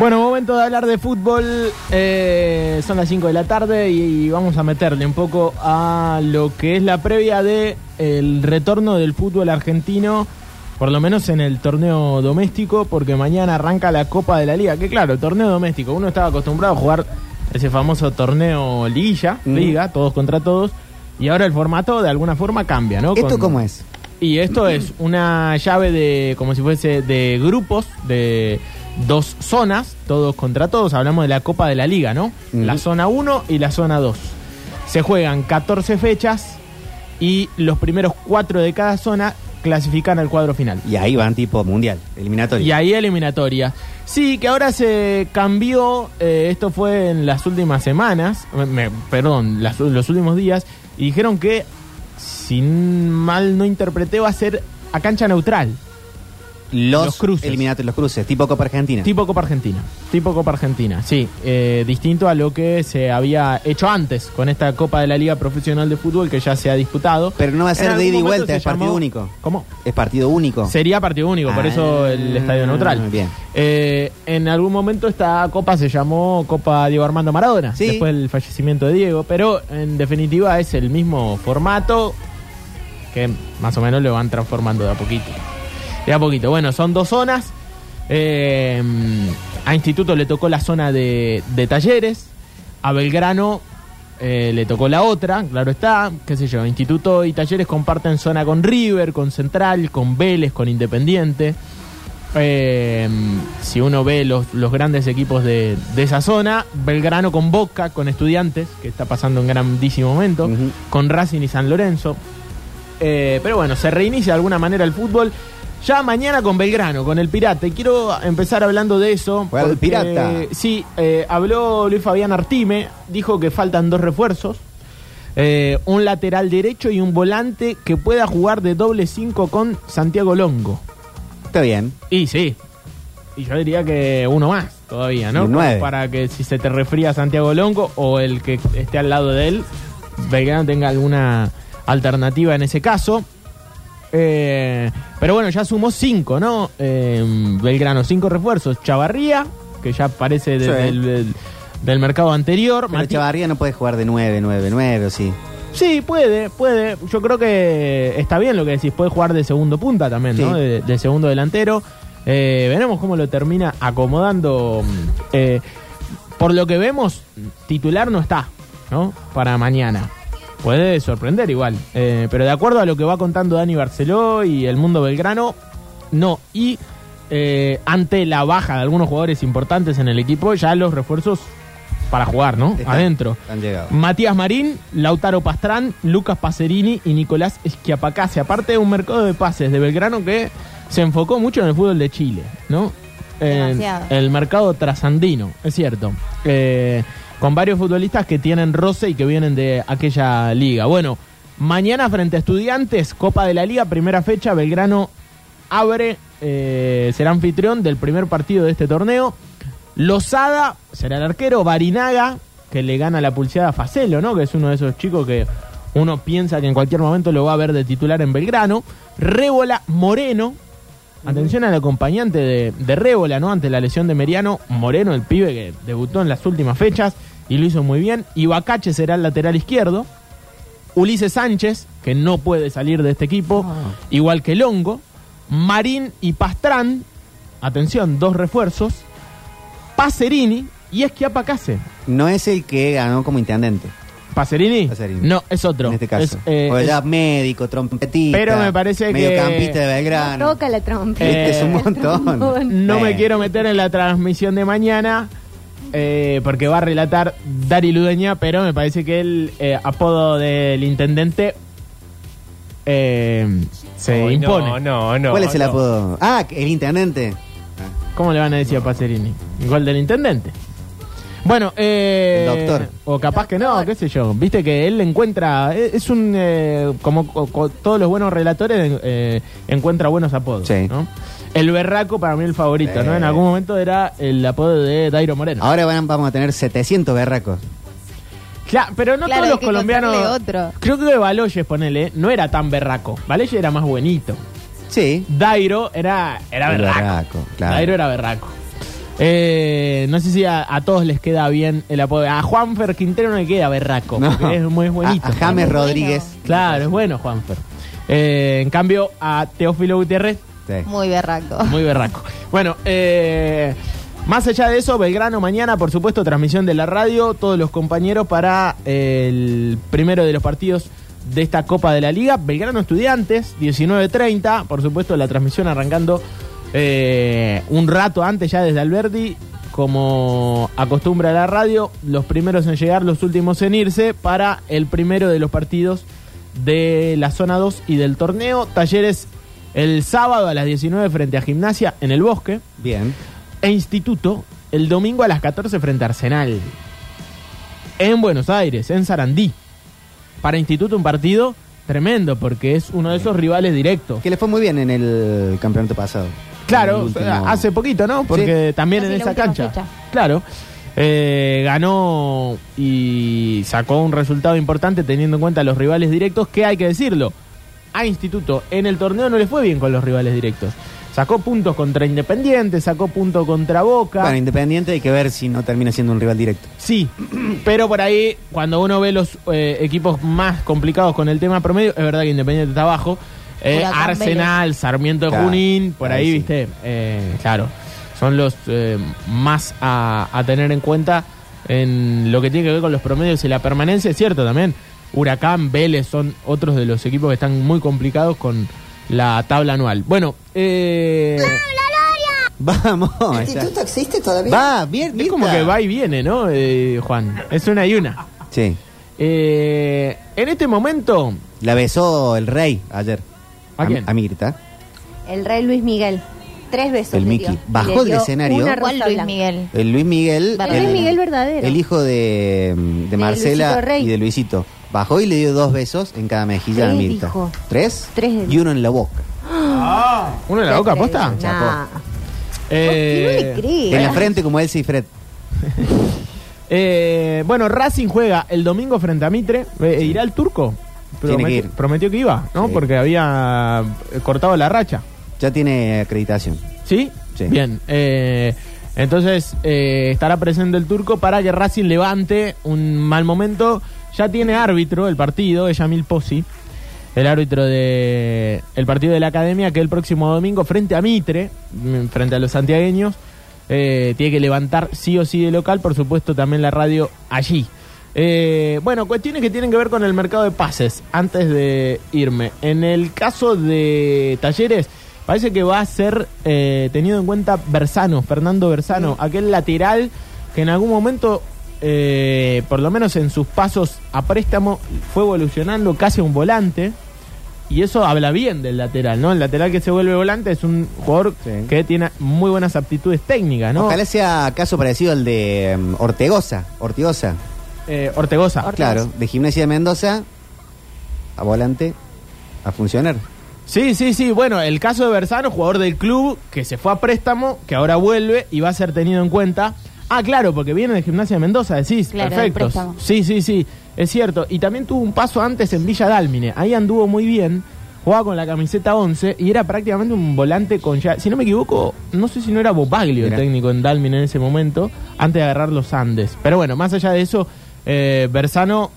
Bueno, momento de hablar de fútbol. Eh, son las 5 de la tarde y vamos a meterle un poco a lo que es la previa de el retorno del fútbol argentino, por lo menos en el torneo doméstico, porque mañana arranca la Copa de la Liga. Que claro, torneo doméstico. Uno estaba acostumbrado a jugar ese famoso torneo liguilla, liga, todos contra todos, y ahora el formato de alguna forma cambia, ¿no? ¿Esto Con- cómo es? y esto es una llave de, como si fuese de grupos, de dos zonas, todos contra todos. Hablamos de la Copa de la Liga, ¿no? La zona 1 y la zona 2. Se juegan 14 fechas y los primeros cuatro de cada zona clasifican al cuadro final. Y ahí van tipo mundial, eliminatorio. Y ahí eliminatoria. Sí, que ahora se cambió, eh, esto fue en las últimas semanas, me- perdón, las- los últimos días, y dijeron que, si mal no interpreté, va a ser a cancha neutral, los, los cruces. eliminatorios, los cruces, tipo Copa Argentina. tipo Copa Argentina. Tipo Copa Argentina, sí. eh, distinto a lo que se había hecho antes con esta Copa de la Liga Profesional de Fútbol que ya se ha disputado. Pero no va a ser de ida y vuelta, es partido llamó- único. ¿Cómo? Es partido único. Sería partido único, por Ah, eso el estadio neutral. bien. Eh, en algún momento esta copa se llamó Copa Diego Armando Maradona, Sí. después del fallecimiento de Diego, pero en definitiva es el mismo formato que más o menos lo van transformando de a poquito. De a poquito. Bueno, son dos zonas. Eh, a Instituto le tocó la zona de, de talleres, a Belgrano eh, le tocó la otra, claro está, qué sé yo, Instituto y Talleres comparten zona con River, con Central, con Vélez, con Independiente. Eh, si uno ve los, los grandes equipos de, de esa zona, Belgrano con Boca, con Estudiantes, que está pasando un grandísimo momento, con Racing y San Lorenzo. Eh, pero bueno, se reinicia de alguna manera el fútbol. Ya mañana con Belgrano, con el Pirata. Y quiero empezar hablando de eso. El porque, Pirata. Sí, eh, habló Luis Fabián Artime, dijo que faltan dos refuerzos. eh, un lateral derecho y un volante que pueda jugar de doble 5 con Santiago Longo. Está bien. Y sí. Y yo diría que uno más todavía, ¿no? Para que si se te refría Santiago Longo o el que esté al lado de él, Belgrano tenga alguna alternativa en ese caso. Eh, pero bueno, ya sumó cinco, ¿no? Eh, Belgrano, cinco refuerzos. Chavarría, que ya aparece desde Sí. el- del, del mercado anterior. Pero Mati- Chavarría no puede jugar de 9, 9, 9, ¿o sí? Sí, puede, puede. Yo creo que está bien lo que decís. Puede jugar de segundo punta también, ¿no? De, de segundo delantero. Eh, veremos cómo lo termina acomodando. Eh, por lo que vemos, titular no está, ¿no? Para mañana. Puede sorprender igual. Eh, pero de acuerdo a lo que va contando Dani Barceló y el mundo belgrano, no. Y eh, ante la baja de algunos jugadores importantes en el equipo, ya los refuerzos para jugar, ¿no? Están- Adentro. Han llegado. Matías Marín, Lautaro Pastrán, Lucas Pacerini y Nicolás Esquiapacase. Aparte de un mercado de pases de Belgrano que se enfocó mucho en el fútbol de Chile, ¿no? El mercado trasandino, es cierto. Eh, con varios futbolistas que tienen roce y que vienen de aquella liga. Bueno, mañana frente a Estudiantes, Copa de la Liga, primera fecha, Belgrano abre, eh, será anfitrión del primer partido de este torneo. Lozada será el arquero, Barinaga, que le gana la pulseada a Facelo, ¿no? Que es uno de esos chicos que uno piensa que en cualquier momento lo va a ver de titular en Belgrano. Rébola Moreno. Atención al acompañante de, de Rébola, ¿no? Ante la lesión de Meriano. Moreno, el pibe que debutó en las últimas fechas y lo hizo muy bien. Ibacache será el lateral izquierdo. Ulises Sánchez, que no puede salir de este equipo, igual que Longo. Marín y Pastrán, atención, dos refuerzos. Pacerini y Esquiapacase. No es el que ganó como intendente. ¿Pacerini? Pacerini. No, es otro. En este caso. Es, eh, es- ya médico, trompetista. Pero me parece que- Mediocampista de Belgrano. Toca la trompeta. Eh, es un montón. no me quiero meter en la transmisión de mañana eh, porque va a relatar Dari Ludeña, pero me parece que el eh, apodo del intendente eh, se impone. No, no, no. ¿Cuál es el no. apodo? Ah, el intendente. ¿Cómo le van a decir a Pacerini? Gol del intendente. Bueno, eh, El doctor. O capaz que no, qué sé yo. Viste que él encuentra. Es es un. eh, como co- co- todos los buenos relatores, eh, encuentra buenos apodos. Sí. ¿no? El berraco, para mí, el favorito, ¿no? En Eh. algún momento era el apodo de Dairo Moreno. Ahora van- vamos a tener 700 berracos. Claro, pero no Claro, todos hay los que colombianos. encontrarle otro. Creo que Baloyes, ponele, no era tan berraco. Baloyes era más buenito. Sí. Dairo era, era berraco. berraco, claro. Dairo era berraco. Eh, no sé si a, a todos les queda bien el apodo. A Juanfer Quintero no le queda berraco, No. porque es muy buenito. A, a James. Rodríguez. Claro, es bueno Juanfer. Eh, en cambio, a Teófilo Gutiérrez, Sí. Muy berraco. muy berraco. Bueno, eh, más allá de eso, Belgrano mañana, por supuesto, transmisión de la radio, todos los compañeros para eh, el primero de los partidos de esta Copa de la Liga. Belgrano Estudiantes, 19.30, por supuesto, la transmisión arrancando eh, un rato antes ya desde Alberdi. Como acostumbra la radio, los primeros en llegar, los últimos en irse para el primero de los partidos de la zona 2 y del torneo. Talleres el sábado a las 19 frente a Gimnasia en el Bosque. Bien. E Instituto el domingo a las 14 frente a Arsenal. En Buenos Aires, en Sarandí. Para Instituto un partido tremendo porque es uno de esos rivales directos. Que le fue muy bien en el campeonato pasado. Claro, último- hace poquito, ¿no? Porque también en esa cancha. fecha. Claro. Eh, ganó y sacó un resultado importante teniendo en cuenta los rivales directos, que hay que decirlo. A Instituto en el torneo no le fue bien con los rivales directos. Sacó puntos contra Independiente, sacó puntos contra Boca. Bueno, Independiente hay que ver si no termina siendo un rival directo. Sí, pero por ahí, cuando uno ve los eh, equipos más complicados con el tema promedio, es verdad que Independiente está abajo. Eh, Arsenal, Sarmiento de Claro, Junín, por ahí ahí, sí. viste, Eh, claro, son los eh, más a, a tener en cuenta en lo que tiene que ver con los promedios y la permanencia, es cierto también. Huracán, Vélez son otros de los equipos que están muy complicados con la tabla anual. Bueno, eh, Vamos. ¿El instituto existe todavía? Va, bien, es como que va y viene, ¿no, eh, Juan? Es una y una. Sí. Eh, en este momento, La besó el rey ayer. ¿A quién? A Mirta. El rey Luis Miguel. Tres besos. El le Mickey. dio. Bajó le del dio escenario. una ¿Cuál rosa Luis blanca. Miguel? El Luis Miguel. El Luis Miguel verdadero. El hijo de, de De Marcela Luisito Rey. y de Luisito. Bajó y le dio dos besos en cada mejilla a Tres Mirta. dijo. ¿Tres? Tres de- Y uno en la boca. ¿uno en la boca aposta? Nah. Eh, ¿Por qué no le cree? En la frente como Elsa y Fred. eh, bueno, Racing juega el domingo frente a Mitre. Eh, ¿Irá el turco? Tiene que Prometió- ir. Prometió que iba, ¿no? Sí. Porque había eh, cortado la racha. Ya tiene acreditación. ¿Sí? Sí. Bien. eh, entonces eh, estará presente el turco para que Racing levante un mal momento. Ya tiene árbitro el partido, es Yamil Pozzi, el árbitro de el partido de la academia, que el próximo domingo frente a Mitre, mm, frente a los santiagueños, eh, tiene que levantar sí o sí de local, por supuesto también la radio allí. Eh, bueno, cuestiones que tienen que ver con el mercado de pases, antes de irme. En el caso de Talleres, parece que va a ser eh, tenido en cuenta Bersano, Fernando Bersano, aquel lateral que en algún momento, eh, por lo menos en sus pasos a préstamo, fue evolucionando casi a un volante. Y eso habla bien del lateral, ¿no? El lateral que se vuelve volante es un jugador Sí. que tiene muy buenas aptitudes técnicas, ¿no? Ojalá sea caso parecido al de um, Ortegoza. Ortigosa. Eh, Ortegoza. Claro, de Gimnasia de Mendoza a volante a funcionar. Sí, sí, sí. Bueno, el caso de Bersano, jugador del club que se fue a préstamo, que ahora vuelve y va a ser tenido en cuenta. Ah, claro, porque viene de Gimnasia de Mendoza, decís. Claro, Perfecto. Sí, sí, sí. Es cierto. Y también tuvo un paso antes en Villa Dálmine. Ahí anduvo muy bien. Jugaba con la camiseta 11 y era prácticamente un volante con ya. Si no me equivoco, no sé si no era Bobaglio el técnico en Dálmine en ese momento, antes de agarrar los Andes. Pero bueno, más allá de eso, eh, Bersano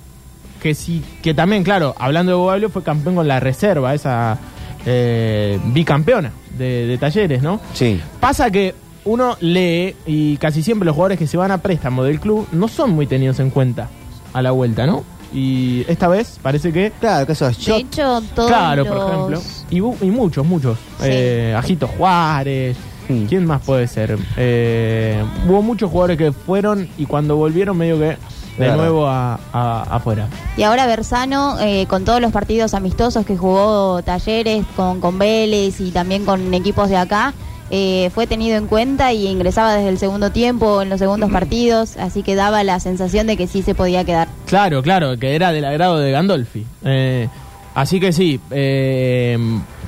que sí, que también, claro, hablando de Bobaglio, fue campeón con la reserva, esa eh, bicampeona de, de talleres, ¿no? Sí. Pasa que uno lee y casi siempre los jugadores que se van a préstamo del club no son muy tenidos en cuenta a la vuelta, ¿no? y esta vez parece que Claro, que eso es De hecho, todos Claro, los... por ejemplo. Y, muchos, muchos. Sí. Eh, Ajito Juárez. Mm. ¿Quién más puede ser? Eh, hubo muchos jugadores que fueron y cuando volvieron medio que de nuevo a, a- afuera. Y ahora Bersano, eh, con todos los partidos amistosos que jugó Talleres con, con Vélez y también con equipos de acá, eh, fue tenido en cuenta y ingresaba desde el segundo tiempo, en los segundos partidos, así que daba la sensación de que sí se podía quedar. Claro, claro, que era del agrado de Gandolfi. Eh, así que sí, eh,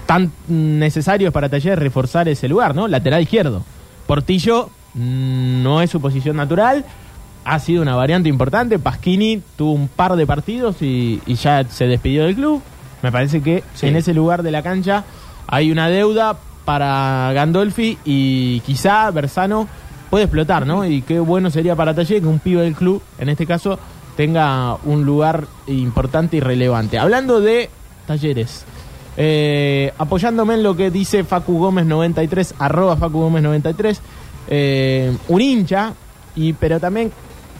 tan necesario es para Talleres reforzar ese lugar, ¿no? Lateral izquierdo. Portillo mm, no es su posición natural, ha sido una variante importante. Pasquini tuvo un par de partidos y, y ya se despidió del club. Me parece que Sí. en ese lugar de la cancha hay una deuda para Gandolfi y quizá Bersano puede explotar, ¿no? Y qué bueno sería para Talleres que un pibe del club, en este caso, tenga un lugar importante y relevante. Hablando de Talleres, eh, apoyándome en lo que dice Facu Gómez 93, arroba Facu Gómez 93, eh, un hincha, y, pero también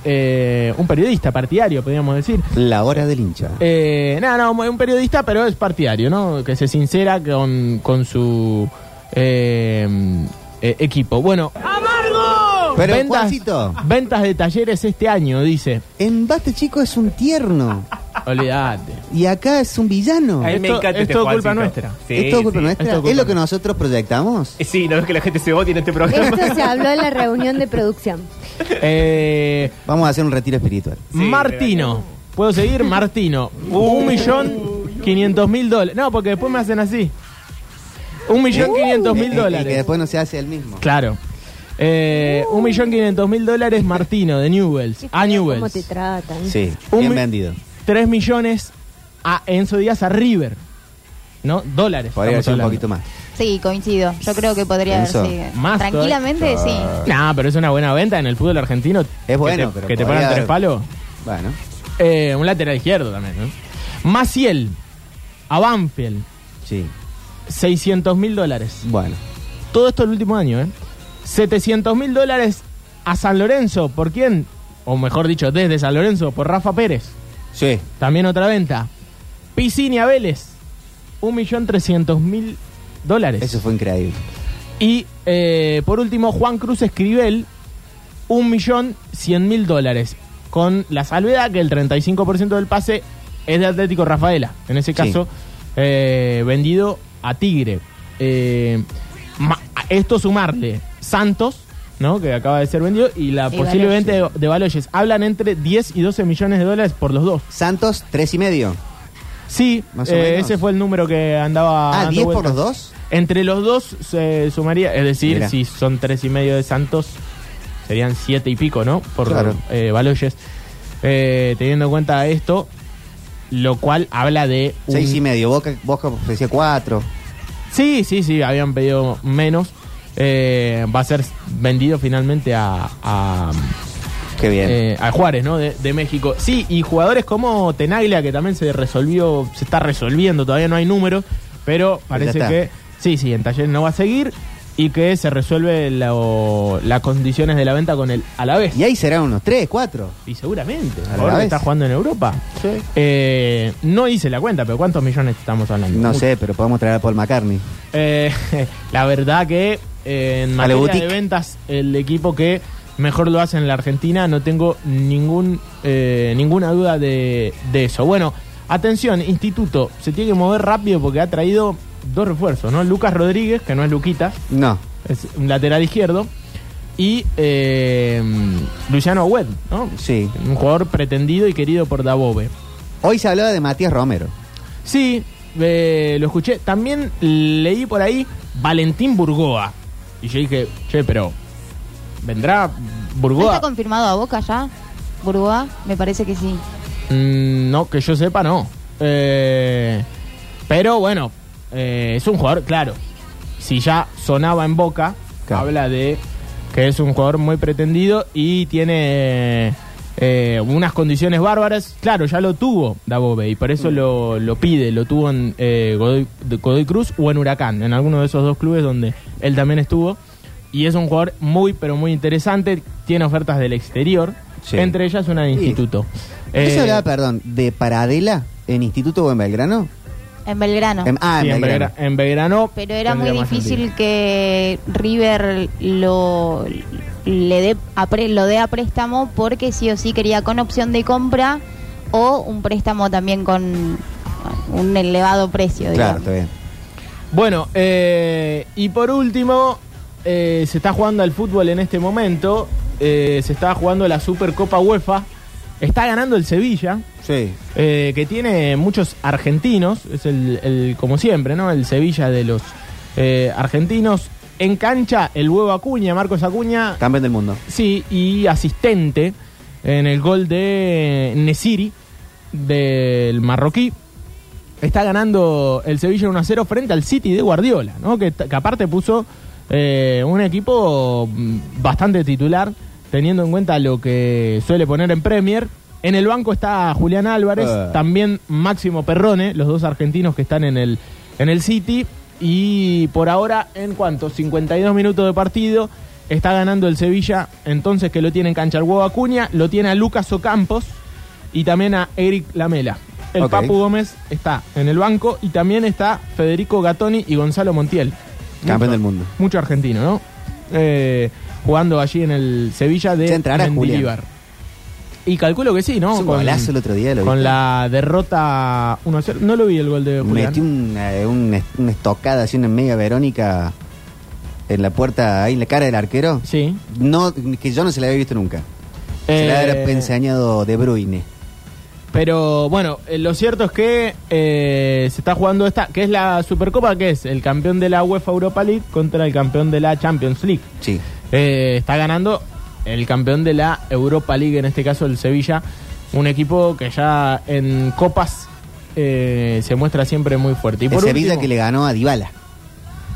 eh, un periodista partidario, podríamos decir. La hora del hincha. Eh, no, no, un periodista, pero es partidario, ¿no? Que se sincera con, con su eh, eh, equipo. Bueno, Pero, ventas, Juancito. ventas de talleres este año, dice. En Basta Chico es un tierno. Olvídate. Y acá es un villano. A mí me Esto- encanta es este todo culpa nuestra. Sí, ¿Es todo culpa sí. nuestra? es todo ¿Es, culpa lo que nosotros proyectamos? Eh, Sí, no es que la gente se odia en este programa. Esto se habló en la reunión de producción. Eh, Vamos a hacer un retiro espiritual. Sí, Martino. ¿Puedo seguir? Martino. Un millón quinientos mil dólares. No, porque después me hacen así. Un millón quinientos mil y- Y que dólares. después no se hace el mismo. Claro. Eh, un millón quinientos mil dólares Martino de Newells. A feo ¿Cómo Newells. te tratan? Sí, Un bien mi- vendido. Tres millones a Enzo Díaz a River. ¿No? Dólares. Podría estamos ser un hablando. poquito más. Sí, coincido. Yo creo que podría Eso. haberse. Más Tranquilamente, sí. Nah, pero es una buena venta en el fútbol argentino. Es bueno, que te, pero que te podría pagan tres haber- palos. Bueno, Eh, un lateral izquierdo también, ¿no? Maciel a Banfield, sí. 600 mil dólares. Bueno. Todo esto el último año, ¿eh? 700 mil dólares a San Lorenzo. ¿Por quién? O mejor dicho, desde San Lorenzo, por Rafa Pérez. Sí. También otra venta. Piscini a Vélez, 1.300.000 dólares. Eso fue increíble. Y eh, por último, Juan Cruz Escribel, 1.100.000 dólares. Con la salvedad que el 35% del pase es de Atlético Rafaela. En ese Sí. caso, eh, vendido a Tigre. Eh, esto sumarle Santos, ¿no? que acaba de ser vendido, y la Y posible venta de, de Baloyes. Hablan entre 10 y 12 millones de dólares por los dos. Santos, tres y medio. Sí, Más o eh, menos. ese fue el número que andaba. Ah, dando 10 por los dos. Entre los dos se sumaría, es decir, Mira. si son tres y medio de Santos, serían siete y pico, ¿no? Por Claro. eh, Baloyes. Eh, teniendo en cuenta esto, lo cual habla de. un- Seis y medio. Boca, Boca ofrecía cuatro. Sí, sí, sí, habían pedido menos. Eh, va a ser vendido finalmente a, a, Qué bien. eh, a Juárez, ¿no? De, de México. Sí, y jugadores como Tenaglia, que también se resolvió, se está resolviendo, todavía no hay números, pero parece está. que sí, sí, en Talleres no va a seguir y que se resuelve lo- las condiciones de la venta con el Alavés. y ahí serán unos tres, cuatro. Y seguramente, Alavés. ahora que está jugando en Europa. Eh, no hice la cuenta, pero ¿cuántos millones estamos hablando? No Mucho. sé, pero podemos traer a Paul McCartney. Eh, la verdad que eh, en A la materia de boutique. ventas, el equipo que mejor lo hace en la Argentina, no tengo ningún eh, ninguna duda de, de eso. Bueno, atención, Instituto, se tiene que mover rápido porque ha traído dos refuerzos, ¿no? Lucas Rodríguez, que no es Luquita, No. es un lateral izquierdo, y eh, Luciano Agüed, ¿no? Sí. Un jugador pretendido y querido por Dabove. Hoy se hablaba de Matías Romero. Sí, eh, lo escuché. También leí por ahí Valentín Burgoa. Y yo dije, che, pero ¿vendrá ¿No Burgoa? está confirmado a Boca ya? Burgoa, me parece que sí. Mm, no, que yo sepa, no. Eh, pero bueno, eh, es un jugador, claro. Si ya sonaba en boca, Claro. habla de que es un jugador muy pretendido y tiene eh, unas condiciones bárbaras. Claro, ya lo tuvo Dabove y por eso lo, lo pide. Lo tuvo en eh, Godoy, Cruz o en Huracán, en alguno de esos dos clubes donde él también estuvo. Y es un jugador muy, pero muy interesante. Tiene ofertas del exterior. Sí. Entre ellas una de Sí. instituto. Eh, ¿Eso hablaba, perdón, de Paradela en Instituto o en Belgrano? En Belgrano. Em- ah, sí, en en, Belgrano. Belgra- en Belgrano. Pero era muy difícil sentido. que River lo le dé a pre- lo dé a préstamo porque sí o sí quería con opción de compra o un préstamo también con un elevado precio. Claro, digamos. está bien. Bueno, eh, y por último, eh, se está jugando al fútbol en este momento. eh, se está jugando la Supercopa UEFA. Está ganando el Sevilla, Sí. eh, que tiene muchos argentinos. Es el, el- como siempre, ¿no? El Sevilla de los eh, argentinos. En cancha, el huevo Acuña, Marcos Acuña, Campeón del mundo. Sí, y asistente en el gol de Nesiri, del marroquí. Está ganando el Sevilla 1 a 0 frente al City de Guardiola, ¿no? que, que aparte puso eh, un equipo mm, bastante titular, teniendo en cuenta lo que suele poner en Premier. En el banco está Julián Álvarez, Ah. también Máximo Perrone, los dos argentinos que están en el, en el City. Y por ahora, en cuanto 52 minutos de partido, está ganando el Sevilla, entonces que lo tiene en cancha el huevo Acuña, lo tiene a Lucas Ocampos y también a Eric Lamela. El. Papu Gómez está en el banco y también está Federico Gattoni y Gonzalo Montiel. Campeón del mundo. Mucho argentino, ¿no? Eh, jugando allí en el Sevilla de Mendilibar. Y calculo que sí, ¿no? Un golazo el otro día, ¿lo con la derrota 1-0. No lo vi el gol de Julián. Metió una, una, una estocada así, una mega Verónica en la puerta, ahí en la cara del arquero. Sí. No, que yo no se la había visto nunca. Se la Eh, había enseñado De Bruyne. Pero bueno, eh, lo cierto es que eh, se está jugando esta, que es la Supercopa, que es el campeón de la UEFA Europa League contra el campeón de la Champions League. Sí. Eh, está ganando el campeón de la Europa League, en este caso el Sevilla, un equipo que ya en copas eh, se muestra siempre muy fuerte. Y El por Sevilla último- que le ganó a Dybala.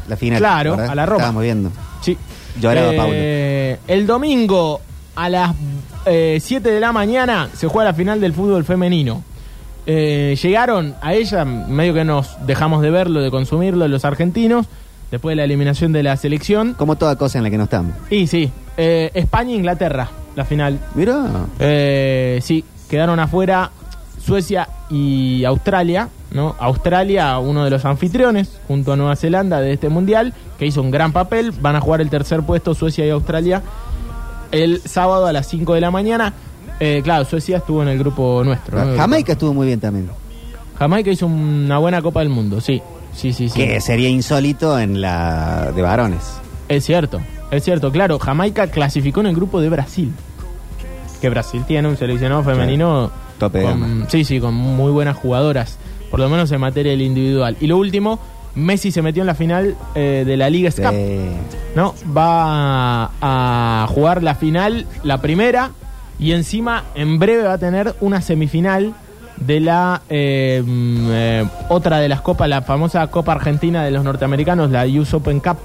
La final. Claro, ¿verdad? a la Roma. Estábamos viendo. Sí. Lloraba Eh, El domingo a las 7 de la mañana se juega la final del fútbol femenino. Eh, llegaron a ella, medio que nos dejamos de verlo, de consumirlo, los argentinos, después de la eliminación de la selección. Como toda cosa en la que no estamos. Y sí, eh, España e Inglaterra, la final. Mira. Eh, sí, quedaron afuera Suecia y Australia, ¿no? Australia, uno de los anfitriones, junto a Nueva Zelanda de este mundial, que hizo un gran papel. Van a jugar el tercer puesto Suecia y Australia el sábado a las 5 de la mañana. Eh, claro, Suecia estuvo en el grupo nuestro. ¿no? Jamaica estuvo muy bien también. Jamaica hizo una buena Copa del Mundo, sí. Sí, sí, sí. Que sería insólito en la de varones. Es cierto, es cierto, claro. Jamaica clasificó en el grupo de Brasil. Que Brasil tiene un seleccionado femenino. Tope de con-. Sí, sí, con muy buenas jugadoras. Por lo menos en materia del individual. Y lo último, Messi se metió en la final eh, de la Liga Cup. ¿no? Va a jugar la final, la primera, y encima en breve va a tener una semifinal de la eh, mm, eh, otra de las copas, la famosa Copa Argentina de los norteamericanos, la US Open Cup.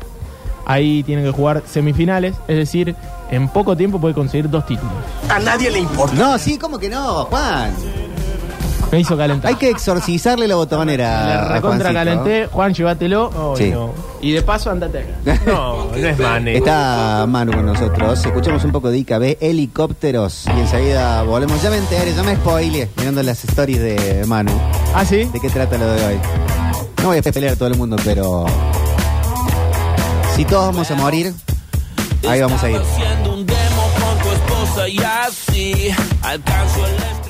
Ahí tiene que jugar semifinales, es decir, en poco tiempo puede conseguir dos títulos. no, sí, ¿cómo que no, Juan? Me hizo calentar. Hay que exorcizarle la botonera. Le recontra calenté, Juan, llévatelo. Sí. no. Y de paso, andate. No, no es Mane. Está Manu con nosotros. Escuchamos un poco de IKB, helicópteros. Y enseguida volvemos. Ya me enteré, ya me spoileé mirando las stories de Manu. ¿Ah, sí? ¿De qué trata lo de hoy? No voy a pelear a todo el mundo, pero. Si todos vamos a morir, ahí vamos a ir. Estaba haciendo un demo con tu esposa y así alcanzo el